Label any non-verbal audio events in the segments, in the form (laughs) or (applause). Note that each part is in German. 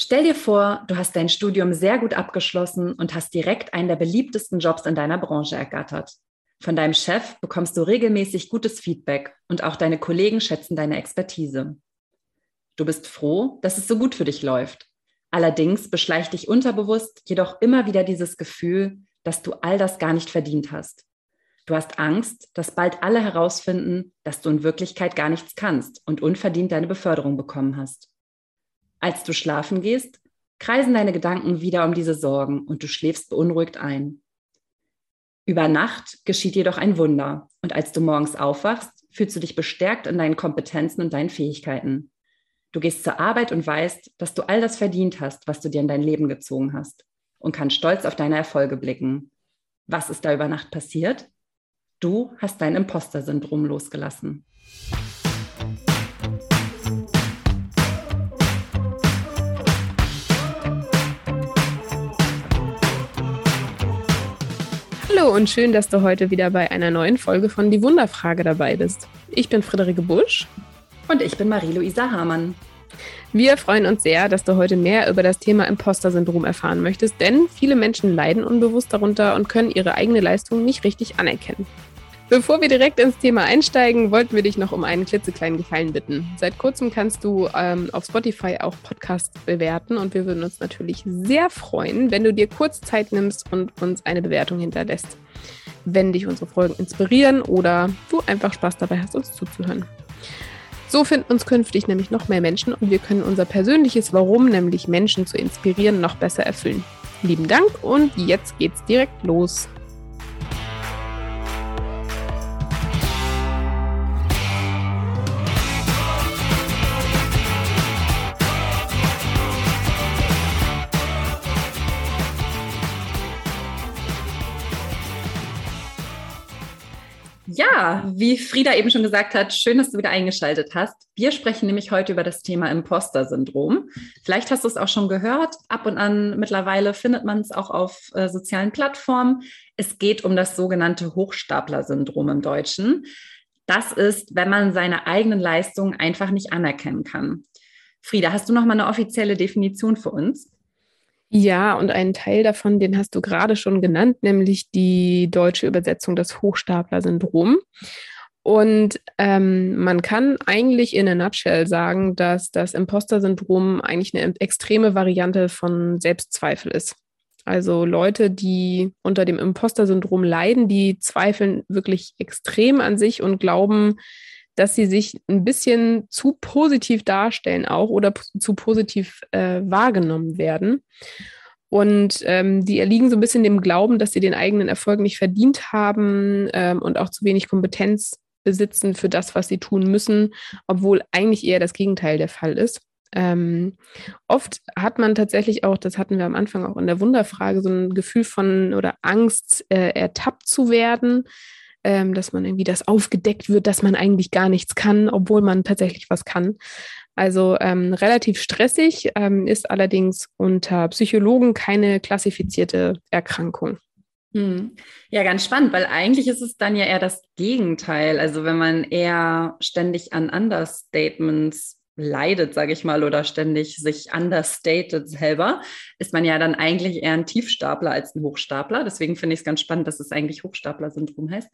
Stell dir vor, du hast dein Studium sehr gut abgeschlossen und hast direkt einen der beliebtesten Jobs in deiner Branche ergattert. Von deinem Chef bekommst du regelmäßig gutes Feedback und auch deine Kollegen schätzen deine Expertise. Du bist froh, dass es so gut für dich läuft. Allerdings beschleicht dich unterbewusst jedoch immer wieder dieses Gefühl, dass du all das gar nicht verdient hast. Du hast Angst, dass bald alle herausfinden, dass du in Wirklichkeit gar nichts kannst und unverdient deine Beförderung bekommen hast. Als du schlafen gehst, kreisen deine Gedanken wieder um diese Sorgen und du schläfst beunruhigt ein. Über Nacht geschieht jedoch ein Wunder und als du morgens aufwachst, fühlst du dich bestärkt in deinen Kompetenzen und deinen Fähigkeiten. Du gehst zur Arbeit und weißt, dass du all das verdient hast, was du dir in dein Leben gezogen hast und kannst stolz auf deine Erfolge blicken. Was ist da über Nacht passiert? Du hast dein Imposter-Syndrom losgelassen. Hallo und schön, dass du heute wieder bei einer neuen Folge von Die Wunderfrage dabei bist. Ich bin Friederike Busch. Und ich bin Marie-Louisa Hamann. Wir freuen uns sehr, dass du heute mehr über das Thema Imposter-Syndrom erfahren möchtest, denn viele Menschen leiden unbewusst darunter und können ihre eigene Leistung nicht richtig anerkennen. Bevor wir direkt ins Thema einsteigen, wollten wir dich noch um einen klitzekleinen Gefallen bitten. Seit kurzem kannst du ähm, auf Spotify auch Podcasts bewerten und wir würden uns natürlich sehr freuen, wenn du dir kurz Zeit nimmst und uns eine Bewertung hinterlässt. Wenn dich unsere Folgen inspirieren oder du einfach Spaß dabei hast, uns zuzuhören. So finden uns künftig nämlich noch mehr Menschen und wir können unser persönliches Warum, nämlich Menschen zu inspirieren, noch besser erfüllen. Lieben Dank und jetzt geht's direkt los. Ja, wie Frieda eben schon gesagt hat, schön, dass du wieder eingeschaltet hast. Wir sprechen nämlich heute über das Thema Imposter-Syndrom. Vielleicht hast du es auch schon gehört. Ab und an mittlerweile findet man es auch auf äh, sozialen Plattformen. Es geht um das sogenannte Hochstapler-Syndrom im Deutschen. Das ist, wenn man seine eigenen Leistungen einfach nicht anerkennen kann. Frieda, hast du noch mal eine offizielle Definition für uns? Ja, und einen Teil davon, den hast du gerade schon genannt, nämlich die deutsche Übersetzung, das Hochstapler-Syndrom. Und ähm, man kann eigentlich in a nutshell sagen, dass das Imposter-Syndrom eigentlich eine extreme Variante von Selbstzweifel ist. Also Leute, die unter dem Imposter-Syndrom leiden, die zweifeln wirklich extrem an sich und glauben, dass sie sich ein bisschen zu positiv darstellen auch oder zu positiv äh, wahrgenommen werden. Und ähm, die erliegen so ein bisschen dem Glauben, dass sie den eigenen Erfolg nicht verdient haben ähm, und auch zu wenig Kompetenz besitzen für das, was sie tun müssen, obwohl eigentlich eher das Gegenteil der Fall ist. Ähm, oft hat man tatsächlich auch, das hatten wir am Anfang auch in der Wunderfrage, so ein Gefühl von oder Angst, äh, ertappt zu werden ähm, dass man irgendwie das aufgedeckt wird, dass man eigentlich gar nichts kann, obwohl man tatsächlich was kann. Also ähm, relativ stressig, ähm, ist allerdings unter Psychologen keine klassifizierte Erkrankung. Hm. Ja, ganz spannend, weil eigentlich ist es dann ja eher das Gegenteil. Also wenn man eher ständig an Understatements leidet, sage ich mal, oder ständig sich understated selber, ist man ja dann eigentlich eher ein Tiefstapler als ein Hochstapler. Deswegen finde ich es ganz spannend, dass es eigentlich Hochstapler-Syndrom heißt.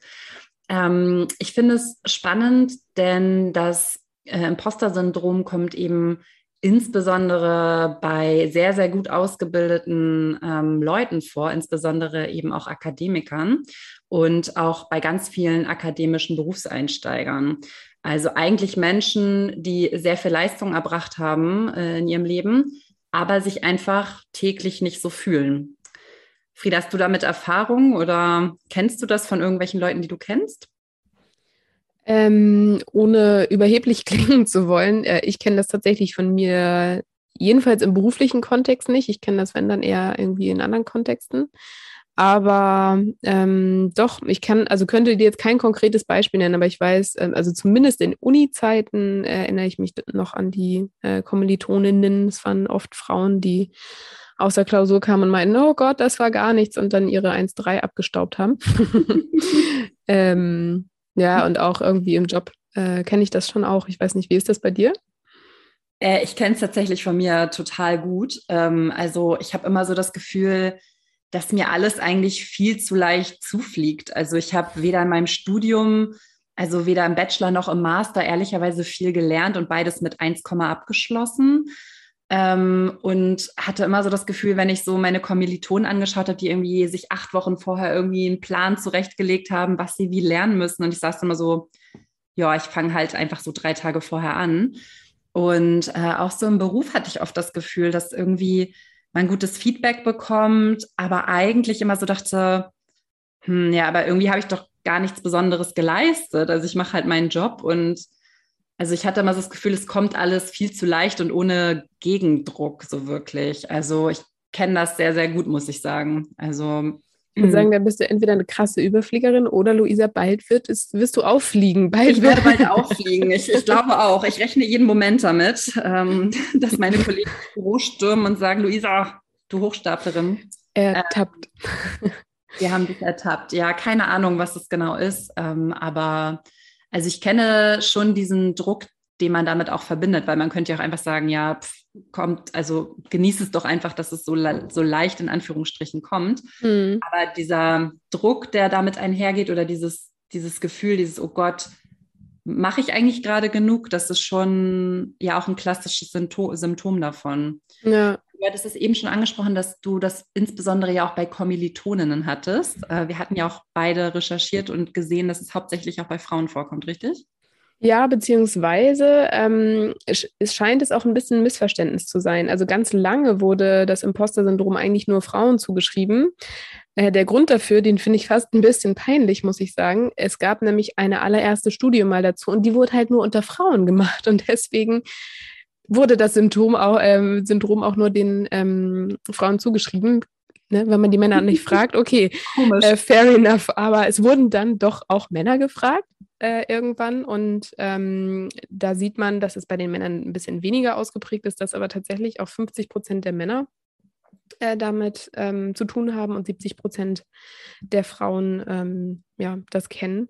Ähm, ich finde es spannend, denn das äh, Imposter-Syndrom kommt eben insbesondere bei sehr, sehr gut ausgebildeten ähm, Leuten vor, insbesondere eben auch Akademikern und auch bei ganz vielen akademischen Berufseinsteigern. Also eigentlich Menschen, die sehr viel Leistung erbracht haben äh, in ihrem Leben, aber sich einfach täglich nicht so fühlen. Frieda, hast du damit Erfahrung oder kennst du das von irgendwelchen Leuten, die du kennst? Ähm, ohne überheblich (laughs) klingen zu wollen, äh, ich kenne das tatsächlich von mir, jedenfalls im beruflichen Kontext nicht. Ich kenne das, wenn dann eher irgendwie in anderen Kontexten. Aber ähm, doch, ich kann, also könnte dir jetzt kein konkretes Beispiel nennen, aber ich weiß, ähm, also zumindest in Uni-Zeiten äh, erinnere ich mich noch an die äh, Kommilitoninnen. Es waren oft Frauen, die aus der Klausur kamen und meinten, oh Gott, das war gar nichts und dann ihre 1-3 abgestaubt haben. (laughs) ähm, ja, und auch irgendwie im Job äh, kenne ich das schon auch. Ich weiß nicht, wie ist das bei dir? Äh, ich kenne es tatsächlich von mir total gut. Ähm, also ich habe immer so das Gefühl, dass mir alles eigentlich viel zu leicht zufliegt. Also ich habe weder in meinem Studium, also weder im Bachelor noch im Master ehrlicherweise viel gelernt und beides mit 1, abgeschlossen. Ähm, und hatte immer so das Gefühl, wenn ich so meine Kommilitonen angeschaut habe, die irgendwie sich acht Wochen vorher irgendwie einen Plan zurechtgelegt haben, was sie wie lernen müssen. Und ich saß immer so, ja, ich fange halt einfach so drei Tage vorher an. Und äh, auch so im Beruf hatte ich oft das Gefühl, dass irgendwie man gutes Feedback bekommt, aber eigentlich immer so dachte, hm, ja, aber irgendwie habe ich doch gar nichts Besonderes geleistet. Also ich mache halt meinen Job und also ich hatte immer so das Gefühl, es kommt alles viel zu leicht und ohne Gegendruck so wirklich. Also ich kenne das sehr, sehr gut, muss ich sagen. Also ich würde sagen, da bist du entweder eine krasse Überfliegerin oder Luisa, bald wird es, wirst du auffliegen. Bald ich werde bald (laughs) auffliegen. Ich, ich, glaube auch. Ich rechne jeden Moment damit, ähm, (laughs) dass meine Kollegen ins Büro stürmen und sagen, Luisa, du Hochstaplerin. Ertappt. Äh, wir haben dich ertappt. Ja, keine Ahnung, was es genau ist. Ähm, aber also ich kenne schon diesen Druck, den man damit auch verbindet, weil man könnte ja auch einfach sagen, ja, pff, kommt, also genießt es doch einfach, dass es so, so leicht in Anführungsstrichen kommt. Mhm. Aber dieser Druck, der damit einhergeht oder dieses, dieses Gefühl, dieses, oh Gott, mache ich eigentlich gerade genug? Das ist schon ja auch ein klassisches Symptom, Symptom davon. Ja. Du hattest es eben schon angesprochen, dass du das insbesondere ja auch bei Kommilitoninnen hattest. Äh, wir hatten ja auch beide recherchiert und gesehen, dass es hauptsächlich auch bei Frauen vorkommt, richtig? Ja, beziehungsweise ähm, es, es scheint es auch ein bisschen ein Missverständnis zu sein. Also ganz lange wurde das Imposter-Syndrom eigentlich nur Frauen zugeschrieben. Äh, der Grund dafür, den finde ich fast ein bisschen peinlich, muss ich sagen. Es gab nämlich eine allererste Studie mal dazu und die wurde halt nur unter Frauen gemacht und deswegen wurde das Symptom auch, äh, Syndrom auch nur den ähm, Frauen zugeschrieben. Ne, wenn man die Männer nicht (laughs) fragt, okay, äh, fair enough. Aber es wurden dann doch auch Männer gefragt äh, irgendwann. Und ähm, da sieht man, dass es bei den Männern ein bisschen weniger ausgeprägt ist, dass aber tatsächlich auch 50 Prozent der Männer äh, damit ähm, zu tun haben und 70 Prozent der Frauen ähm, ja, das kennen.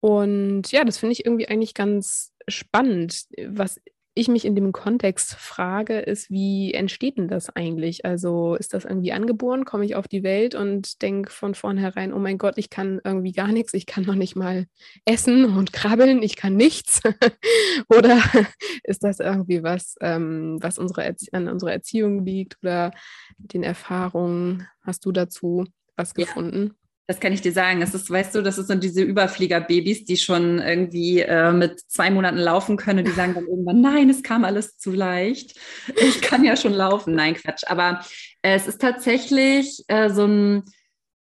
Und ja, das finde ich irgendwie eigentlich ganz spannend. Was ich mich in dem Kontext frage, ist, wie entsteht denn das eigentlich? Also ist das irgendwie angeboren? Komme ich auf die Welt und denke von vornherein, oh mein Gott, ich kann irgendwie gar nichts, ich kann noch nicht mal essen und krabbeln, ich kann nichts? (laughs) oder (laughs) ist das irgendwie was, ähm, was unsere an unserer Erziehung liegt oder den Erfahrungen? Hast du dazu was gefunden? Das kann ich dir sagen. Das ist, weißt du, das sind diese Überfliegerbabys, die schon irgendwie äh, mit zwei Monaten laufen können. Die sagen dann irgendwann, (laughs) nein, es kam alles zu leicht. Ich kann ja schon laufen. Nein, Quatsch. Aber äh, es ist tatsächlich äh, so ein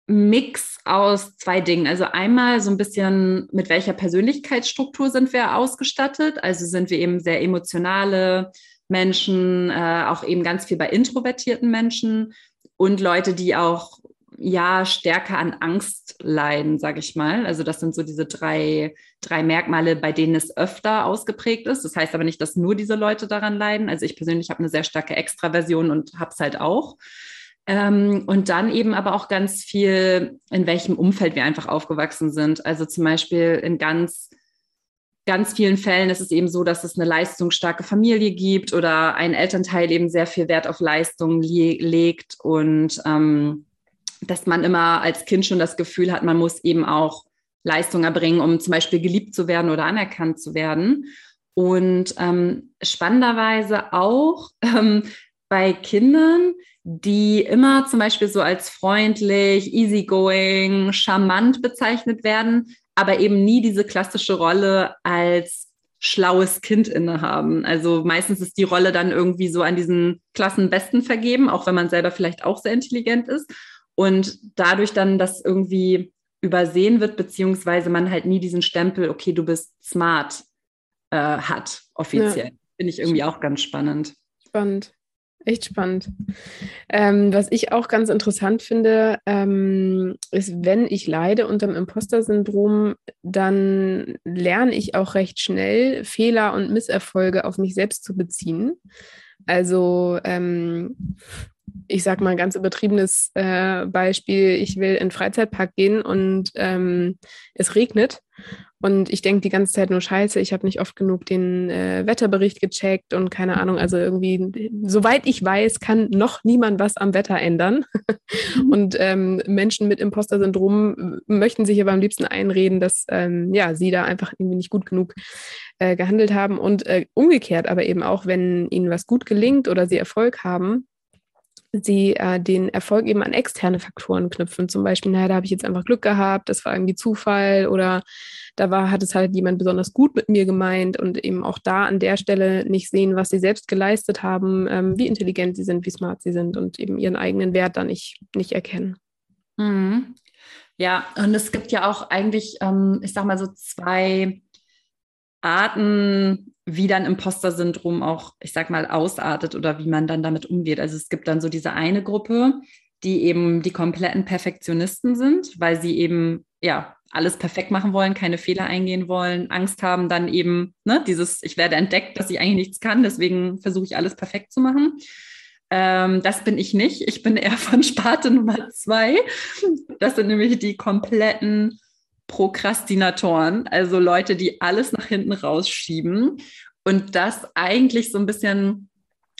Mix aus zwei Dingen. Also einmal so ein bisschen, mit welcher Persönlichkeitsstruktur sind wir ausgestattet? Also sind wir eben sehr emotionale Menschen, äh, auch eben ganz viel bei introvertierten Menschen und Leute, die auch ja stärker an Angst leiden, sage ich mal. Also das sind so diese drei, drei Merkmale, bei denen es öfter ausgeprägt ist. Das heißt aber nicht, dass nur diese Leute daran leiden. Also ich persönlich habe eine sehr starke Extraversion und habe es halt auch. Ähm, und dann eben aber auch ganz viel, in welchem Umfeld wir einfach aufgewachsen sind. Also zum Beispiel in ganz ganz vielen Fällen ist es eben so, dass es eine leistungsstarke Familie gibt oder ein Elternteil eben sehr viel Wert auf Leistung le legt und ähm, dass man immer als Kind schon das Gefühl hat, man muss eben auch Leistung erbringen, um zum Beispiel geliebt zu werden oder anerkannt zu werden. Und ähm, spannenderweise auch (laughs) ähm, bei Kindern, die immer zum Beispiel so als freundlich, easygoing, charmant bezeichnet werden, aber eben nie diese klassische Rolle als schlaues Kind innehaben. Also meistens ist die Rolle dann irgendwie so an diesen Klassenbesten vergeben, auch wenn man selber vielleicht auch sehr intelligent ist und dadurch dann das irgendwie übersehen wird, beziehungsweise man halt nie diesen Stempel, okay, du bist smart, äh, hat, offiziell. Ja. Finde ich irgendwie auch ganz spannend. Spannend. Echt spannend. Ähm, was ich auch ganz interessant finde, ähm, ist, wenn ich leide unter dem Imposter-Syndrom, dann lerne ich auch recht schnell, Fehler und Misserfolge auf mich selbst zu beziehen. Also ähm, ich sage mal ein ganz übertriebenes äh, Beispiel, ich will in den Freizeitpark gehen und ähm, es regnet Und ich denke die ganze Zeit nur Scheiße, ich habe nicht oft genug den äh, Wetterbericht gecheckt und keine Ahnung, also irgendwie, soweit ich weiß, kann noch niemand was am Wetter ändern. Mhm. und ähm, Menschen mit Imposter-Syndrom möchten sich aber am liebsten einreden, dass ähm, ja, sie da einfach irgendwie nicht gut genug äh, gehandelt haben. Und äh, umgekehrt aber eben auch, wenn ihnen was gut gelingt oder sie Erfolg haben, sie äh, den Erfolg eben an externe Faktoren knüpfen. Zum Beispiel, naja, da habe ich jetzt einfach Glück gehabt, das war irgendwie Zufall oder da war, hat es halt jemand besonders gut mit mir gemeint und eben auch da an der Stelle nicht sehen, was sie selbst geleistet haben, ähm, wie intelligent sie sind, wie smart sie sind und eben ihren eigenen Wert da nicht, nicht erkennen. Mhm. Ja, und es gibt ja auch eigentlich, ähm, ich sag mal so zwei Arten, wie dann Imposter-Syndrom auch, ich sag mal, ausartet oder wie man dann damit umgeht. Also es gibt dann so diese eine Gruppe, die eben die kompletten Perfektionisten sind, weil sie eben ja alles perfekt machen wollen, keine Fehler eingehen wollen, Angst haben, dann eben ne, dieses, ich werde entdeckt, dass ich eigentlich nichts kann, deswegen versuche ich alles perfekt zu machen. Ähm, das bin ich nicht. Ich bin eher von Sparte Nummer zwei. Das sind nämlich die kompletten Prokrastinatoren, also Leute, die alles nach hinten rausschieben und das eigentlich so ein bisschen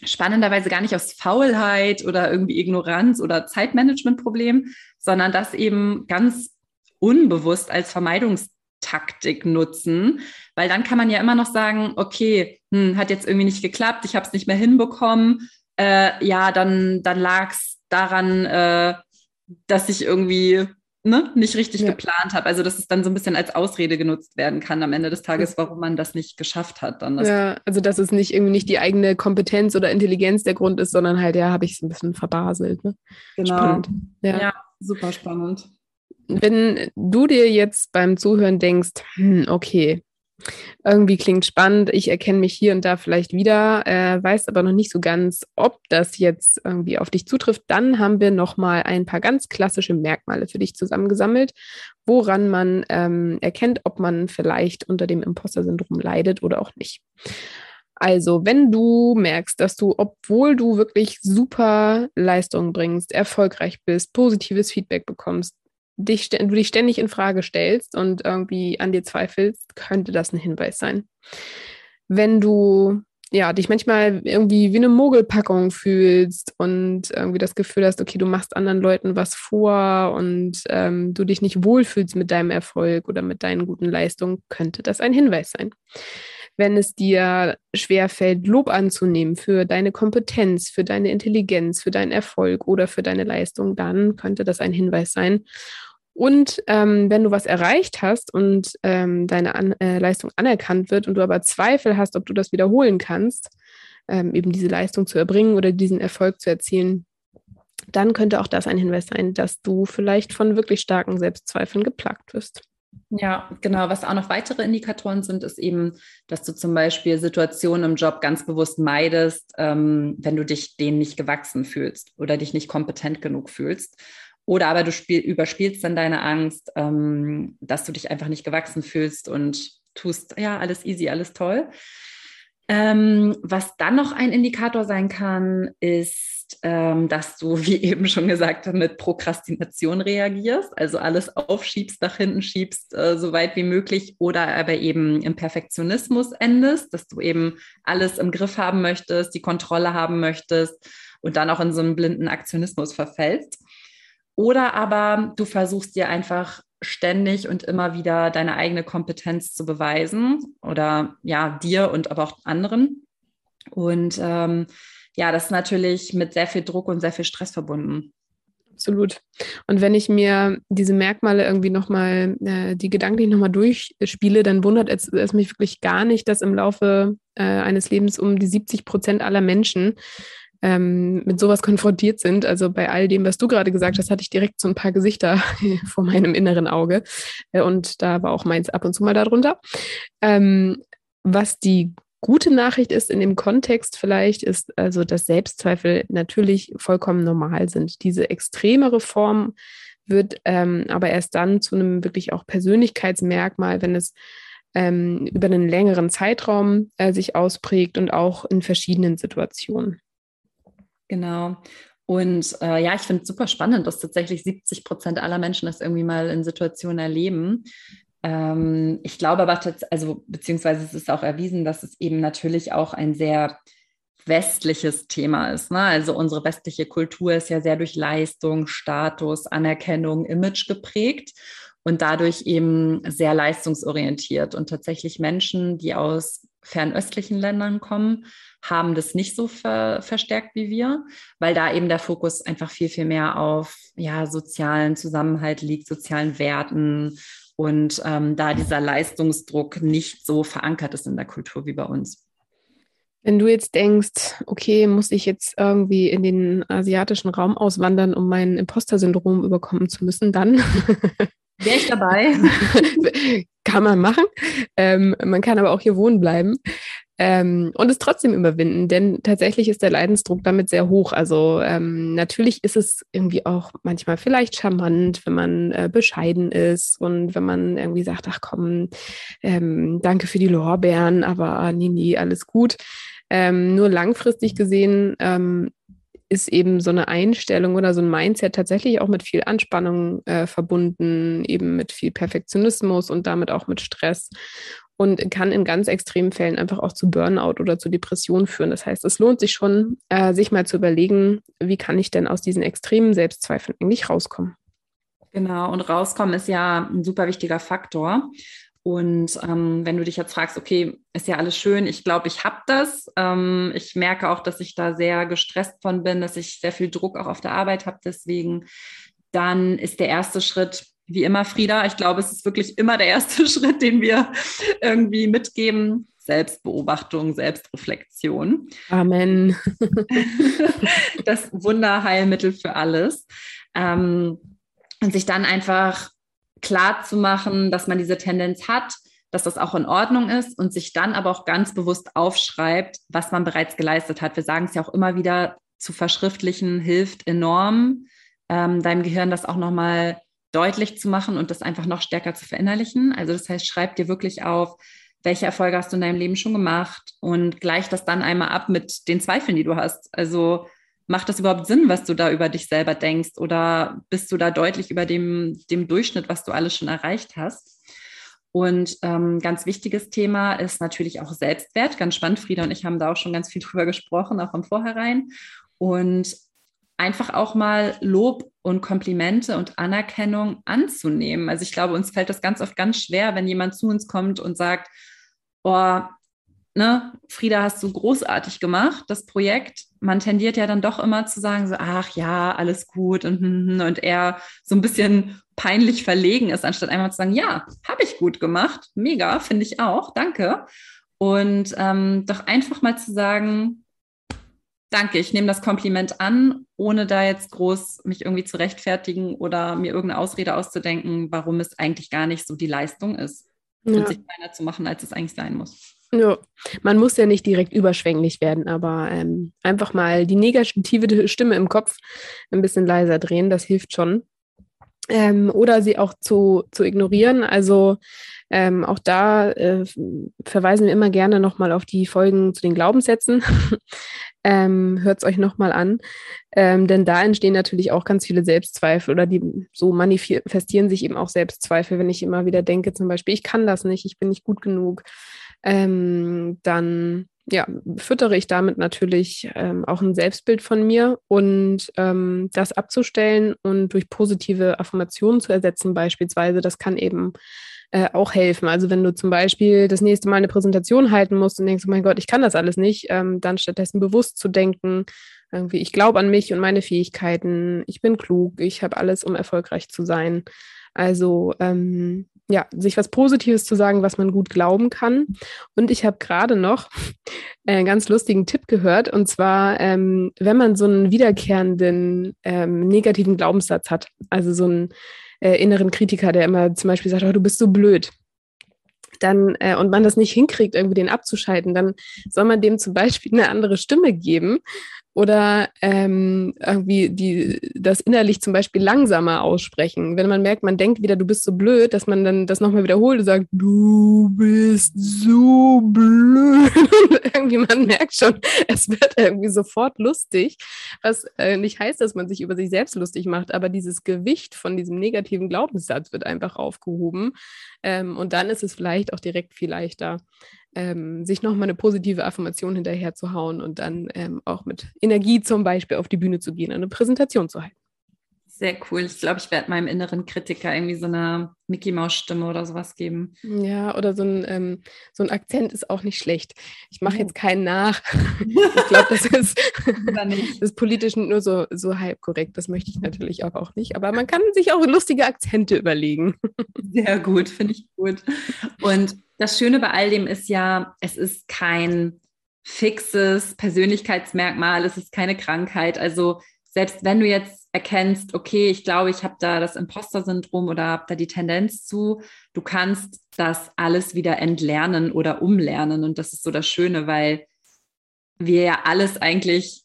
spannenderweise gar nicht aus Faulheit oder irgendwie Ignoranz oder Zeitmanagementproblem, sondern das eben ganz unbewusst als Vermeidungstaktik nutzen, weil dann kann man ja immer noch sagen, okay, hm, hat jetzt irgendwie nicht geklappt, ich habe es nicht mehr hinbekommen, äh, ja, dann, dann lag es daran, äh, dass ich irgendwie ne, nicht richtig ja. geplant habe. Also dass es dann so ein bisschen als Ausrede genutzt werden kann am Ende des Tages, warum man das nicht geschafft hat. Dann ja, also dass es nicht irgendwie nicht die eigene Kompetenz oder Intelligenz der Grund ist, sondern halt, ja, habe ich es ein bisschen verbaselt. Ne? Genau. Spannend. Ja. ja, super spannend. Wenn du dir jetzt beim Zuhören denkst, hm, okay, irgendwie klingt spannend, ich erkenne mich hier und da vielleicht wieder, äh, weiß aber noch nicht so ganz, ob das jetzt irgendwie auf dich zutrifft. Dann haben wir nochmal ein paar ganz klassische Merkmale für dich zusammengesammelt, woran man ähm, erkennt, ob man vielleicht unter dem Imposter-Syndrom leidet oder auch nicht. Also, wenn du merkst, dass du, obwohl du wirklich super Leistungen bringst, erfolgreich bist, positives Feedback bekommst, dich, du dich ständig in Frage stellst und irgendwie an dir zweifelst, könnte das ein Hinweis sein. Wenn du ja, dich manchmal irgendwie wie eine Mogelpackung fühlst und irgendwie das Gefühl hast, okay, du machst anderen Leuten was vor und ähm, du dich nicht wohlfühlst mit deinem Erfolg oder mit deinen guten Leistungen, könnte das ein Hinweis sein. Wenn es dir schwerfällt, Lob anzunehmen für deine Kompetenz, für deine Intelligenz, für deinen Erfolg oder für deine Leistung, dann könnte das ein Hinweis sein. Und ähm, wenn du was erreicht hast und ähm, deine An äh, Leistung anerkannt wird und du aber Zweifel hast, ob du das wiederholen kannst, ähm, eben diese Leistung zu erbringen oder diesen Erfolg zu erzielen, dann könnte auch das ein Hinweis sein, dass du vielleicht von wirklich starken Selbstzweifeln geplagt wirst. Ja, genau. Was auch noch weitere Indikatoren sind, ist eben, dass du zum Beispiel Situationen im Job ganz bewusst meidest, ähm, wenn du dich denen nicht gewachsen fühlst oder dich nicht kompetent genug fühlst. Oder aber du spiel, überspielst dann deine Angst, ähm, dass du dich einfach nicht gewachsen fühlst und tust, ja, alles easy, alles toll. Ähm, was dann noch ein Indikator sein kann, ist, ähm, dass du, (laughs) wie eben schon gesagt, mit Prokrastination reagierst, also alles aufschiebst, nach hinten schiebst, äh, so weit wie möglich, oder aber eben im Perfektionismus endest, dass du eben alles im Griff haben möchtest, die Kontrolle haben möchtest und dann auch in so einen blinden Aktionismus verfällst. Oder aber du versuchst dir einfach ständig und immer wieder deine eigene Kompetenz zu beweisen oder ja, dir und aber auch anderen. Und ähm, ja, das ist natürlich mit sehr viel Druck und sehr viel Stress verbunden. Absolut. Und wenn ich mir diese Merkmale irgendwie nochmal, äh, die gedanklich nochmal durchspiele, dann wundert es, es, mich wirklich gar nicht, dass im Laufe äh, eines Lebens um die 70 Prozent aller Menschen ähm, mit sowas konfrontiert sind. Also bei all dem, was du gerade gesagt hast, hatte ich direkt so ein paar Gesichter (laughs) vor meinem inneren Auge. Äh, und da war auch meins ab und zu mal darunter. Ähm, was die gute Nachricht ist in dem Kontext vielleicht, ist also, dass Selbstzweifel natürlich vollkommen normal sind. Diese extremere Form wird ähm, aber erst dann zu einem wirklich auch Persönlichkeitsmerkmal, wenn es ähm, über einen längeren Zeitraum äh, sich ausprägt und auch in verschiedenen Situationen. Genau. Und äh, ja, ich finde es super spannend, dass tatsächlich 70 Prozent aller Menschen das irgendwie mal in Situationen erleben. Ähm, ich glaube aber, also beziehungsweise es ist auch erwiesen, dass es eben natürlich auch ein sehr westliches Thema ist. Ne? Also unsere westliche Kultur ist ja sehr durch Leistung, Status, Anerkennung, Image geprägt und dadurch eben sehr leistungsorientiert. Und tatsächlich Menschen, die aus fernöstlichen Ländern kommen, haben das nicht so ver verstärkt wie wir, weil da eben der Fokus einfach viel, viel mehr auf ja, sozialen Zusammenhalt liegt, sozialen Werten und ähm, da dieser Leistungsdruck nicht so verankert ist in der Kultur wie bei uns. Wenn du jetzt denkst, okay, muss ich jetzt irgendwie in den asiatischen Raum auswandern, um mein Imposter-Syndrom überkommen zu müssen, dann (laughs) wäre ich dabei. (laughs) kann man machen. Ähm, man kann aber auch hier wohnen bleiben ähm, und es trotzdem überwinden, denn tatsächlich ist der Leidensdruck damit sehr hoch. Also ähm, natürlich ist es irgendwie auch manchmal vielleicht charmant, wenn man äh, bescheiden ist und wenn man irgendwie sagt, ach komm, ähm, danke für die Lorbeeren, aber nee, nee, alles gut. Ähm, nur langfristig gesehen ähm, ist eben so eine Einstellung oder so ein Mindset tatsächlich auch mit viel Anspannung äh, verbunden, eben mit viel Perfektionismus und damit auch mit Stress und kann in ganz extremen Fällen einfach auch zu Burnout oder zu Depressionen führen. Das heißt, es lohnt sich schon, äh, sich mal zu überlegen, wie kann ich denn aus diesen extremen Selbstzweifeln eigentlich rauskommen. Genau, und rauskommen ist ja ein super wichtiger Faktor. Und ähm, wenn du dich jetzt fragst, okay, ist ja alles schön, ich glaube, ich habe das. Ähm, ich merke auch, dass ich da sehr gestresst von bin, dass ich sehr viel Druck auch auf der Arbeit habe. Deswegen, dann ist der erste Schritt, wie immer, Frieda, ich glaube, es ist wirklich immer der erste (laughs) Schritt, den wir irgendwie mitgeben. Selbstbeobachtung, Selbstreflexion. Amen. (laughs) das Wunderheilmittel für alles. Ähm, und sich dann einfach klar zu machen, dass man diese Tendenz hat, dass das auch in Ordnung ist und sich dann aber auch ganz bewusst aufschreibt, was man bereits geleistet hat. Wir sagen es ja auch immer wieder, zu verschriftlichen hilft enorm, ähm, deinem Gehirn das auch nochmal deutlich zu machen und das einfach noch stärker zu verinnerlichen. Also das heißt, schreib dir wirklich auf, welche Erfolge hast du in deinem Leben schon gemacht und gleich das dann einmal ab mit den Zweifeln, die du hast. Also macht das überhaupt Sinn, was du da über dich selber denkst? Oder bist du da deutlich über dem, dem Durchschnitt, was du alles schon erreicht hast? Und ähm, ganz wichtiges Thema ist natürlich auch Selbstwert. Ganz spannend. Frieda und ich haben da auch schon ganz viel (laughs) drüber gesprochen, auch im Vorherein. Und einfach auch mal Lob und Komplimente und Anerkennung anzunehmen. Also ich glaube, uns fällt das ganz oft ganz schwer, wenn jemand zu uns kommt und sagt, oh, ne, Frieda, hast du großartig gemacht, das Projekt. Man tendiert ja dann doch immer zu sagen, so, ach ja, alles gut und, hm, hm, und er so ein bisschen peinlich verlegen ist, anstatt einmal zu sagen, ja, habe ich gut gemacht, mega, finde ich auch, danke. Und ähm, doch einfach mal zu sagen, danke, ich nehme das Kompliment an, ohne da jetzt groß mich irgendwie zu rechtfertigen oder mir irgendeine Ausrede auszudenken, warum es eigentlich gar nicht so die Leistung ist. Ja. Und sich kleiner zu machen, als es eigentlich sein muss. Ja, man muss ja nicht direkt überschwänglich werden, aber ähm, einfach mal die negative (laughs) Stimme im Kopf ein bisschen leiser drehen, das hilft schon. Ähm, oder sie auch zu, zu ignorieren. Also ähm, auch da äh, verweisen wir immer gerne nochmal auf die Folgen zu den Glaubenssätzen. (laughs) ähm, Hört es euch nochmal an. Ähm, denn da entstehen natürlich auch ganz viele Selbstzweifel oder die so manifestieren sich eben auch Selbstzweifel, wenn ich immer wieder denke, zum Beispiel, ich kann das nicht, ich bin nicht gut genug ähm, dann ja, füttere ich damit natürlich ähm, auch ein Selbstbild von mir und ähm, das abzustellen und durch positive Affirmationen zu ersetzen, beispielsweise, das kann eben äh, auch helfen. Also wenn du zum Beispiel das nächste Mal eine Präsentation halten musst und denkst, oh mein Gott, ich kann das alles nicht, ähm, dann stattdessen bewusst zu denken, irgendwie, ich glaube an mich und meine Fähigkeiten, ich bin klug, ich habe alles, um erfolgreich zu sein. Also ähm, ja, sich was Positives zu sagen, was man gut glauben kann. Und ich habe gerade noch (laughs) einen ganz lustigen Tipp gehört. Und zwar, ähm, wenn man so einen wiederkehrenden ähm, negativen Glaubenssatz hat, also so einen äh, inneren Kritiker, der immer zum Beispiel sagt, oh, du bist so blöd, dann äh, und man das nicht hinkriegt, irgendwie den abzuschalten, dann soll man dem zum Beispiel eine andere Stimme geben oder ähm, irgendwie die, das innerlich zum Beispiel langsamer aussprechen. Wenn man merkt, man denkt wieder, du bist so blöd, dass man dann das nochmal wiederholt und sagt, du bist so blöd. (laughs) Und irgendwie man merkt schon, es wird irgendwie sofort lustig, was äh, nicht heißt, dass man sich über sich selbst lustig macht, aber dieses Gewicht von diesem negativen Glaubenssatz wird einfach aufgehoben. Ähm, und dann ist es vielleicht auch direkt viel leichter, ähm, sich nochmal eine positive Affirmation hinterher zu hauen und dann ähm, auch mit Energie zum Beispiel auf die Bühne zu gehen, eine Präsentation zu halten. Sehr cool. Ich glaube, ich werde meinem inneren Kritiker irgendwie so eine Mickey Maus Stimme oder sowas geben. Ja, oder so ein, ähm, so ein Akzent ist auch nicht schlecht. Ich mache jetzt keinen nach. (laughs) ich glaube, das ist, (laughs) das ist politisch nur so, so halb korrekt. Das möchte ich natürlich auch, auch nicht. Aber man kann sich auch lustige Akzente überlegen. Sehr gut, finde ich gut. Und das Schöne bei all dem ist ja, es ist kein fixes Persönlichkeitsmerkmal, es ist keine Krankheit. Also selbst wenn du jetzt erkennst, okay, ich glaube, ich habe da das Imposter-Syndrom oder habe da die Tendenz zu, du kannst das alles wieder entlernen oder umlernen. Und das ist so das Schöne, weil wir ja alles eigentlich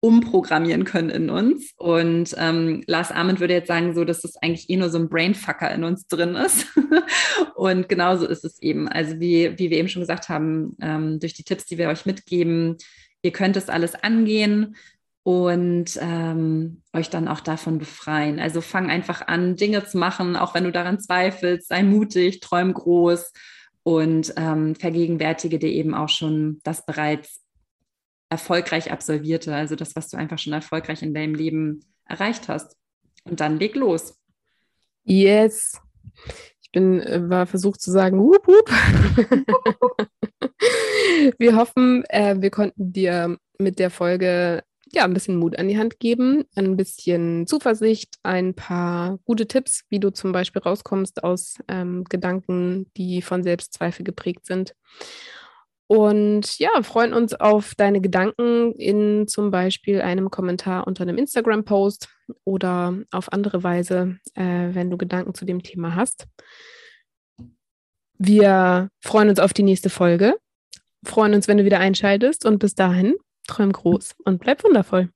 umprogrammieren können in uns. Und ähm, Lars Arment würde jetzt sagen, so, dass das eigentlich eh nur so ein Brainfucker in uns drin ist. (laughs) und genauso ist es eben. Also wie, wie wir eben schon gesagt haben, ähm, durch die Tipps, die wir euch mitgeben, ihr könnt es alles angehen und ähm, euch dann auch davon befreien. Also fang einfach an, Dinge zu machen, auch wenn du daran zweifelst, sei mutig, träum groß und ähm, vergegenwärtige dir eben auch schon das bereits erfolgreich absolvierte, also das, was du einfach schon erfolgreich in deinem Leben erreicht hast. Und dann leg los. Yes. Ich bin, äh, war versucht zu sagen, wup, wup. (laughs) (laughs) wir hoffen, äh, wir konnten dir mit der Folge ja ein bisschen Mut an die Hand geben, ein bisschen Zuversicht, ein paar gute Tipps, wie du zum Beispiel rauskommst aus ähm, Gedanken, die von Selbstzweifel geprägt sind. Und ja, freuen uns auf deine Gedanken in zum Beispiel einem Kommentar unter einem Instagram-Post oder auf andere Weise, äh, wenn du Gedanken zu dem Thema hast. Wir freuen uns auf die nächste Folge, freuen uns, wenn du wieder einschaltest und bis dahin träum groß und bleib wundervoll.